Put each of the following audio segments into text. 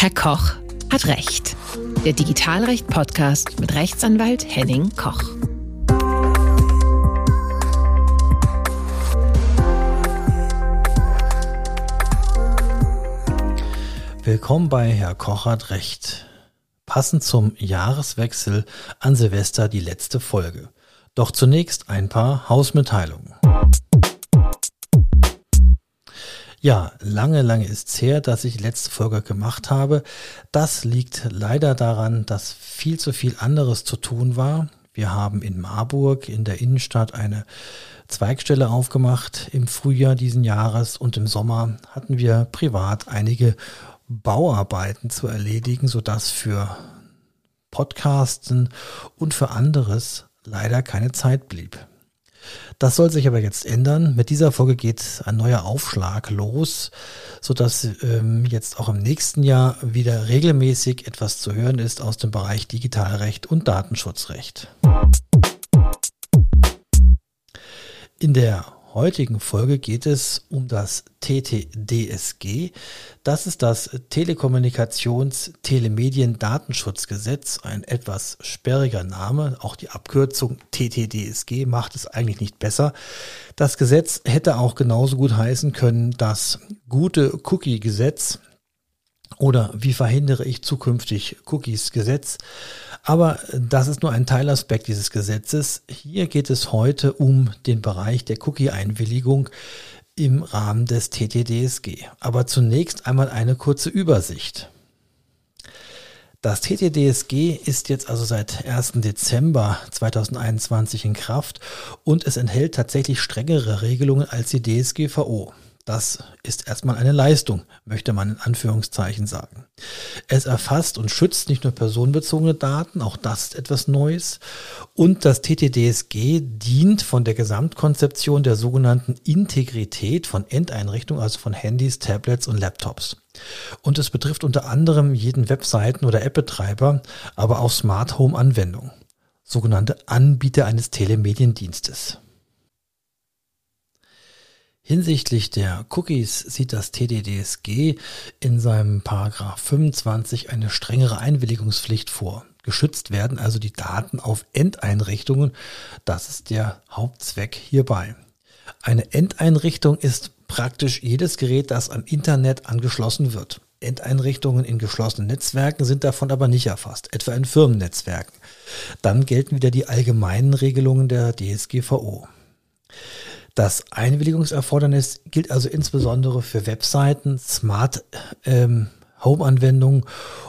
Herr Koch hat Recht. Der Digitalrecht-Podcast mit Rechtsanwalt Henning Koch. Willkommen bei Herr Koch hat Recht. Passend zum Jahreswechsel an Silvester die letzte Folge. Doch zunächst ein paar Hausmitteilungen. Ja, lange, lange ist's her, dass ich letzte Folge gemacht habe. Das liegt leider daran, dass viel zu viel anderes zu tun war. Wir haben in Marburg in der Innenstadt eine Zweigstelle aufgemacht im Frühjahr diesen Jahres und im Sommer hatten wir privat einige Bauarbeiten zu erledigen, sodass für Podcasten und für anderes leider keine Zeit blieb. Das soll sich aber jetzt ändern. Mit dieser Folge geht ein neuer Aufschlag los, sodass ähm, jetzt auch im nächsten Jahr wieder regelmäßig etwas zu hören ist aus dem Bereich Digitalrecht und Datenschutzrecht. In der heutigen Folge geht es um das TTDSG. Das ist das Telekommunikations-Telemedien-Datenschutzgesetz, ein etwas sperriger Name. Auch die Abkürzung TTDSG macht es eigentlich nicht besser. Das Gesetz hätte auch genauso gut heißen können, das gute Cookie-Gesetz oder wie verhindere ich zukünftig Cookies Gesetz. Aber das ist nur ein Teilaspekt dieses Gesetzes. Hier geht es heute um den Bereich der Cookie-Einwilligung im Rahmen des TTDSG. Aber zunächst einmal eine kurze Übersicht. Das TTDSG ist jetzt also seit 1. Dezember 2021 in Kraft und es enthält tatsächlich strengere Regelungen als die DSGVO. Das ist erstmal eine Leistung, möchte man in Anführungszeichen sagen. Es erfasst und schützt nicht nur personenbezogene Daten, auch das ist etwas Neues. Und das TTDSG dient von der Gesamtkonzeption der sogenannten Integrität von Endeinrichtungen, also von Handys, Tablets und Laptops. Und es betrifft unter anderem jeden Webseiten- oder App-Betreiber, aber auch Smart Home-Anwendungen, sogenannte Anbieter eines Telemediendienstes. Hinsichtlich der Cookies sieht das TDDSG in seinem Paragraph 25 eine strengere Einwilligungspflicht vor. Geschützt werden also die Daten auf Endeinrichtungen. Das ist der Hauptzweck hierbei. Eine Endeinrichtung ist praktisch jedes Gerät, das am Internet angeschlossen wird. Endeinrichtungen in geschlossenen Netzwerken sind davon aber nicht erfasst, etwa in Firmennetzwerken. Dann gelten wieder die allgemeinen Regelungen der DSGVO. Das Einwilligungserfordernis gilt also insbesondere für Webseiten, Smart ähm, Home-Anwendungen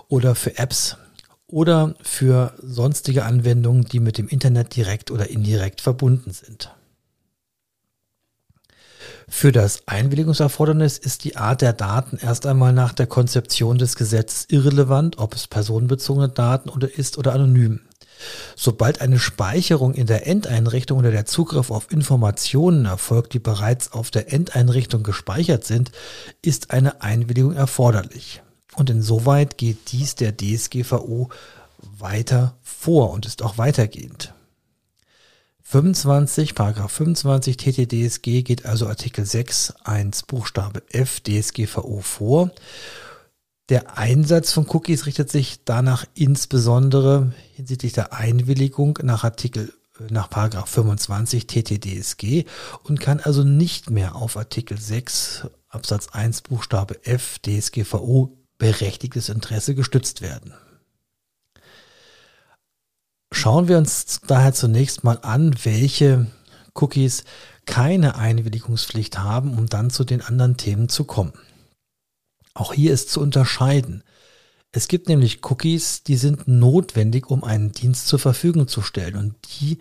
oder für Apps oder für sonstige Anwendungen, die mit dem Internet direkt oder indirekt verbunden sind. Für das Einwilligungserfordernis ist die Art der Daten erst einmal nach der Konzeption des Gesetzes irrelevant, ob es personenbezogene Daten oder ist oder anonym. Sobald eine Speicherung in der Endeinrichtung oder der Zugriff auf Informationen erfolgt, die bereits auf der Endeinrichtung gespeichert sind, ist eine Einwilligung erforderlich. Und insoweit geht dies der DSGVO weiter vor und ist auch weitergehend. 25, Paragraph 25 TTDSG geht also Artikel 6, 1 Buchstabe F DSGVO vor der Einsatz von Cookies richtet sich danach insbesondere hinsichtlich der Einwilligung nach Artikel äh, nach Paragraph 25 TTDSG und kann also nicht mehr auf Artikel 6 Absatz 1 Buchstabe F DSGVO berechtigtes Interesse gestützt werden. Schauen wir uns daher zunächst mal an, welche Cookies keine Einwilligungspflicht haben, um dann zu den anderen Themen zu kommen. Auch hier ist zu unterscheiden. Es gibt nämlich Cookies, die sind notwendig, um einen Dienst zur Verfügung zu stellen und die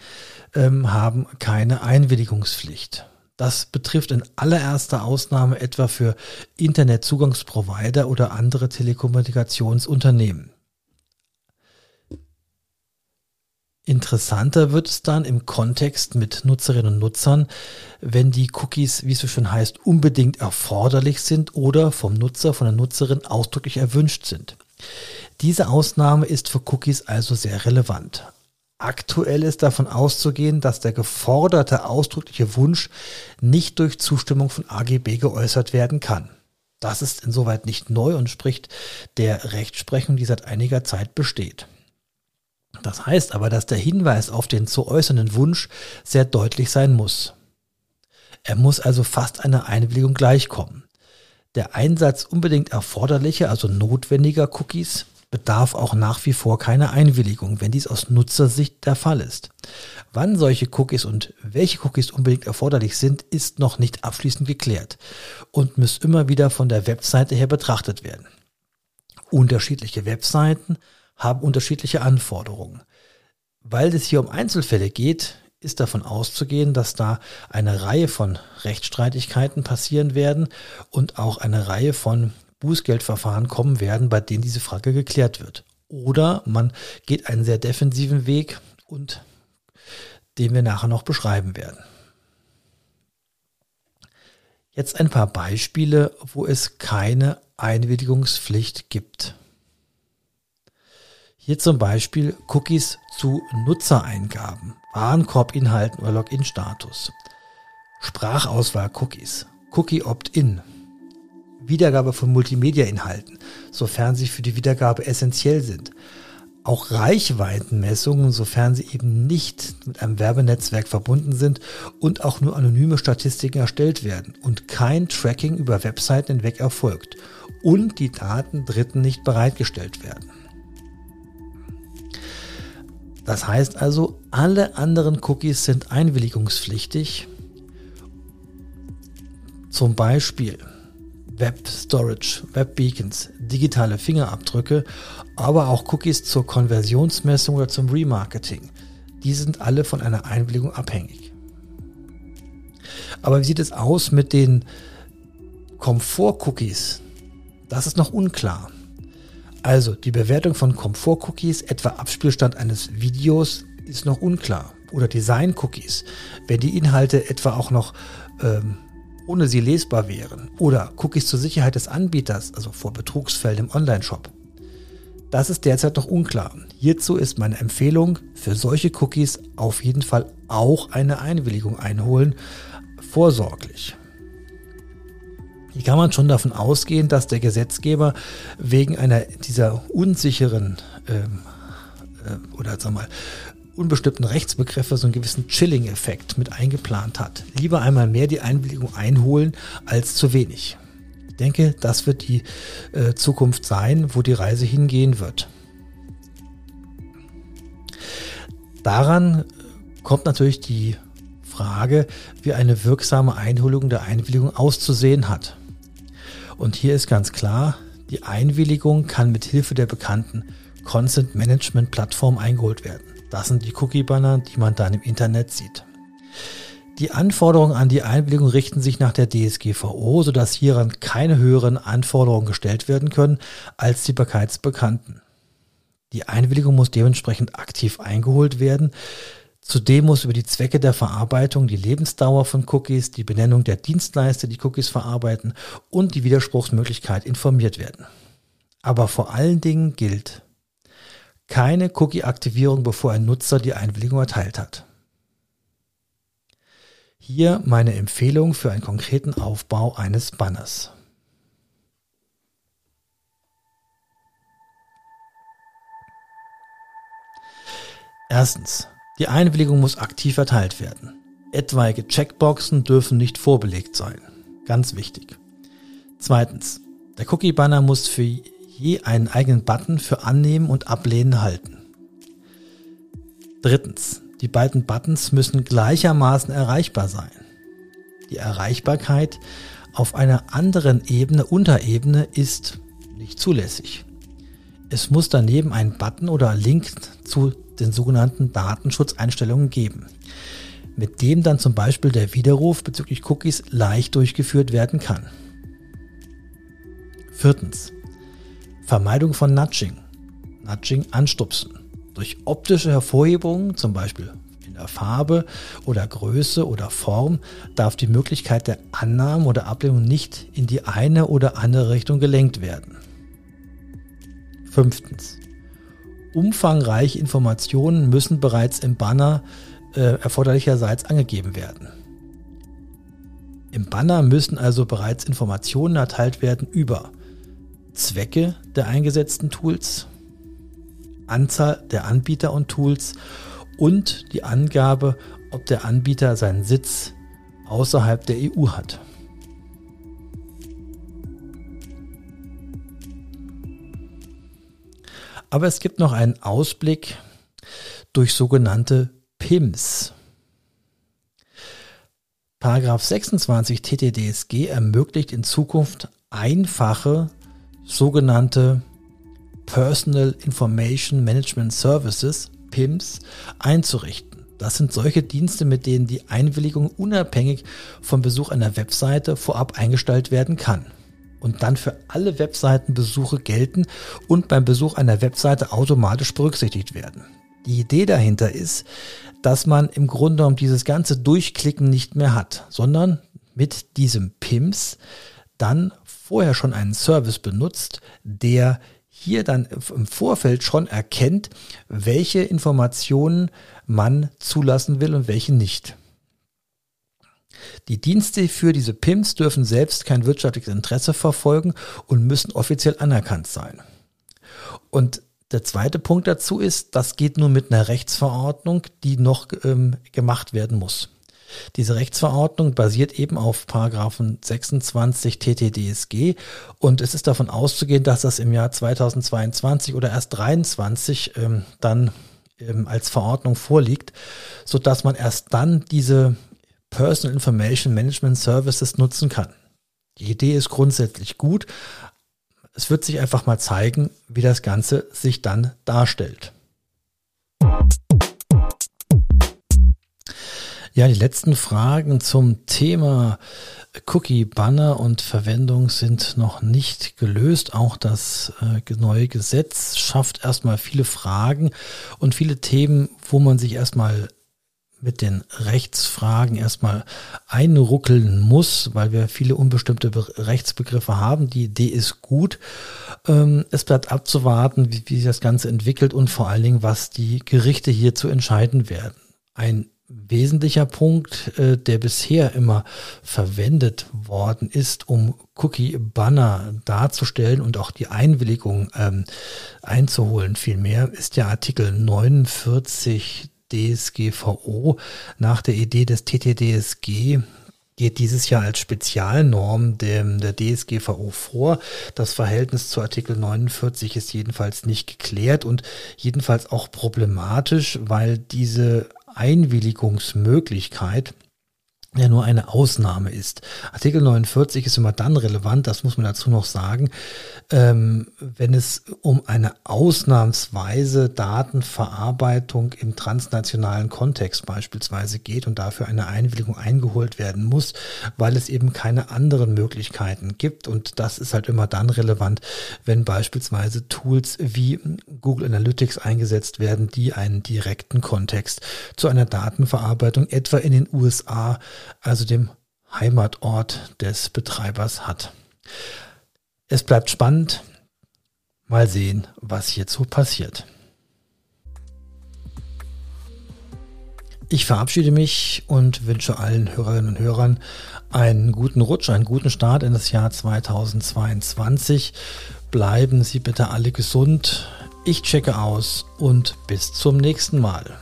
ähm, haben keine Einwilligungspflicht. Das betrifft in allererster Ausnahme etwa für Internetzugangsprovider oder andere Telekommunikationsunternehmen. Interessanter wird es dann im Kontext mit Nutzerinnen und Nutzern, wenn die Cookies, wie es so schön heißt, unbedingt erforderlich sind oder vom Nutzer, von der Nutzerin ausdrücklich erwünscht sind. Diese Ausnahme ist für Cookies also sehr relevant. Aktuell ist davon auszugehen, dass der geforderte ausdrückliche Wunsch nicht durch Zustimmung von AGB geäußert werden kann. Das ist insoweit nicht neu und spricht der Rechtsprechung, die seit einiger Zeit besteht. Das heißt aber, dass der Hinweis auf den zu äußernden Wunsch sehr deutlich sein muss. Er muss also fast einer Einwilligung gleichkommen. Der Einsatz unbedingt erforderlicher, also notwendiger Cookies bedarf auch nach wie vor keiner Einwilligung, wenn dies aus Nutzersicht der Fall ist. Wann solche Cookies und welche Cookies unbedingt erforderlich sind, ist noch nicht abschließend geklärt und muss immer wieder von der Webseite her betrachtet werden. Unterschiedliche Webseiten haben unterschiedliche Anforderungen. Weil es hier um Einzelfälle geht, ist davon auszugehen, dass da eine Reihe von Rechtsstreitigkeiten passieren werden und auch eine Reihe von Bußgeldverfahren kommen werden, bei denen diese Frage geklärt wird. Oder man geht einen sehr defensiven Weg und den wir nachher noch beschreiben werden. Jetzt ein paar Beispiele, wo es keine Einwilligungspflicht gibt. Hier zum Beispiel Cookies zu Nutzereingaben, Warenkorbinhalten oder Login-Status. Sprachauswahl-Cookies, Cookie Opt-in, Wiedergabe von Multimedia-Inhalten, sofern sie für die Wiedergabe essentiell sind. Auch Reichweitenmessungen, sofern sie eben nicht mit einem Werbenetzwerk verbunden sind und auch nur anonyme Statistiken erstellt werden und kein Tracking über Webseiten hinweg erfolgt und die Daten Dritten nicht bereitgestellt werden. Das heißt also, alle anderen Cookies sind einwilligungspflichtig. Zum Beispiel Web Storage, Web Beacons, digitale Fingerabdrücke, aber auch Cookies zur Konversionsmessung oder zum Remarketing. Die sind alle von einer Einwilligung abhängig. Aber wie sieht es aus mit den Komfort-Cookies? Das ist noch unklar. Also die Bewertung von Komfort-Cookies, etwa Abspielstand eines Videos, ist noch unklar. Oder Design-Cookies, wenn die Inhalte etwa auch noch ähm, ohne sie lesbar wären. Oder Cookies zur Sicherheit des Anbieters, also vor Betrugsfällen im Online-Shop. Das ist derzeit noch unklar. Hierzu ist meine Empfehlung, für solche Cookies auf jeden Fall auch eine Einwilligung einholen, vorsorglich. Hier kann man schon davon ausgehen, dass der Gesetzgeber wegen einer dieser unsicheren ähm, äh, oder sag mal unbestimmten Rechtsbegriffe so einen gewissen Chilling-Effekt mit eingeplant hat. Lieber einmal mehr die Einwilligung einholen als zu wenig. Ich denke, das wird die äh, Zukunft sein, wo die Reise hingehen wird. Daran kommt natürlich die Frage, wie eine wirksame Einholung der Einwilligung auszusehen hat. Und hier ist ganz klar, die Einwilligung kann mit Hilfe der bekannten Consent Management Plattform eingeholt werden. Das sind die Cookie-Banner, die man dann im Internet sieht. Die Anforderungen an die Einwilligung richten sich nach der DSGVO, sodass hieran keine höheren Anforderungen gestellt werden können als die bekannten. Die Einwilligung muss dementsprechend aktiv eingeholt werden. Zudem muss über die Zwecke der Verarbeitung, die Lebensdauer von Cookies, die Benennung der Dienstleister, die Cookies verarbeiten und die Widerspruchsmöglichkeit informiert werden. Aber vor allen Dingen gilt keine Cookie-Aktivierung, bevor ein Nutzer die Einwilligung erteilt hat. Hier meine Empfehlung für einen konkreten Aufbau eines Banners. Erstens, die Einwilligung muss aktiv erteilt werden. Etwaige Checkboxen dürfen nicht vorbelegt sein. Ganz wichtig. Zweitens, der Cookie-Banner muss für je einen eigenen Button für Annehmen und Ablehnen halten. Drittens, die beiden Buttons müssen gleichermaßen erreichbar sein. Die Erreichbarkeit auf einer anderen Ebene, Unterebene, ist nicht zulässig. Es muss daneben einen Button oder Link zu den sogenannten Datenschutzeinstellungen geben, mit dem dann zum Beispiel der Widerruf bezüglich Cookies leicht durchgeführt werden kann. Viertens. Vermeidung von Nudging. Nudging anstupsen. Durch optische Hervorhebungen, zum Beispiel in der Farbe oder Größe oder Form, darf die Möglichkeit der Annahme oder Ablehnung nicht in die eine oder andere Richtung gelenkt werden. Fünftens. Umfangreiche Informationen müssen bereits im Banner äh, erforderlicherseits angegeben werden. Im Banner müssen also bereits Informationen erteilt werden über Zwecke der eingesetzten Tools, Anzahl der Anbieter und Tools und die Angabe, ob der Anbieter seinen Sitz außerhalb der EU hat. Aber es gibt noch einen Ausblick durch sogenannte PIMS. Paragraph 26 TTDSG ermöglicht in Zukunft einfache sogenannte Personal Information Management Services, PIMS, einzurichten. Das sind solche Dienste, mit denen die Einwilligung unabhängig vom Besuch einer Webseite vorab eingestellt werden kann und dann für alle Webseitenbesuche gelten und beim Besuch einer Webseite automatisch berücksichtigt werden. Die Idee dahinter ist, dass man im Grunde um dieses ganze Durchklicken nicht mehr hat, sondern mit diesem PIMS dann vorher schon einen Service benutzt, der hier dann im Vorfeld schon erkennt, welche Informationen man zulassen will und welche nicht. Die Dienste für diese PIMs dürfen selbst kein wirtschaftliches Interesse verfolgen und müssen offiziell anerkannt sein. Und der zweite Punkt dazu ist, das geht nur mit einer Rechtsverordnung, die noch ähm, gemacht werden muss. Diese Rechtsverordnung basiert eben auf Paragraphen 26 TTDSG und es ist davon auszugehen, dass das im Jahr 2022 oder erst 2023 ähm, dann ähm, als Verordnung vorliegt, so dass man erst dann diese Personal Information Management Services nutzen kann. Die Idee ist grundsätzlich gut, es wird sich einfach mal zeigen, wie das Ganze sich dann darstellt. Ja, die letzten Fragen zum Thema Cookie Banner und Verwendung sind noch nicht gelöst. Auch das äh, neue Gesetz schafft erstmal viele Fragen und viele Themen, wo man sich erstmal mit den Rechtsfragen erstmal einruckeln muss, weil wir viele unbestimmte Be Rechtsbegriffe haben. Die Idee ist gut. Ähm, es bleibt abzuwarten, wie, wie sich das Ganze entwickelt und vor allen Dingen, was die Gerichte hier zu entscheiden werden. Ein wesentlicher Punkt, äh, der bisher immer verwendet worden ist, um Cookie-Banner darzustellen und auch die Einwilligung ähm, einzuholen, vielmehr, ist der Artikel 49 DSGVO nach der Idee des TTDSG geht dieses Jahr als Spezialnorm der, der DSGVO vor. Das Verhältnis zu Artikel 49 ist jedenfalls nicht geklärt und jedenfalls auch problematisch, weil diese Einwilligungsmöglichkeit ja nur eine Ausnahme ist. Artikel 49 ist immer dann relevant, das muss man dazu noch sagen, ähm, wenn es um eine ausnahmsweise Datenverarbeitung im transnationalen Kontext beispielsweise geht und dafür eine Einwilligung eingeholt werden muss, weil es eben keine anderen Möglichkeiten gibt. Und das ist halt immer dann relevant, wenn beispielsweise Tools wie Google Analytics eingesetzt werden, die einen direkten Kontext zu einer Datenverarbeitung etwa in den USA also dem Heimatort des Betreibers hat. Es bleibt spannend. Mal sehen, was hierzu passiert. Ich verabschiede mich und wünsche allen Hörerinnen und Hörern einen guten Rutsch, einen guten Start in das Jahr 2022. Bleiben Sie bitte alle gesund. Ich checke aus und bis zum nächsten Mal.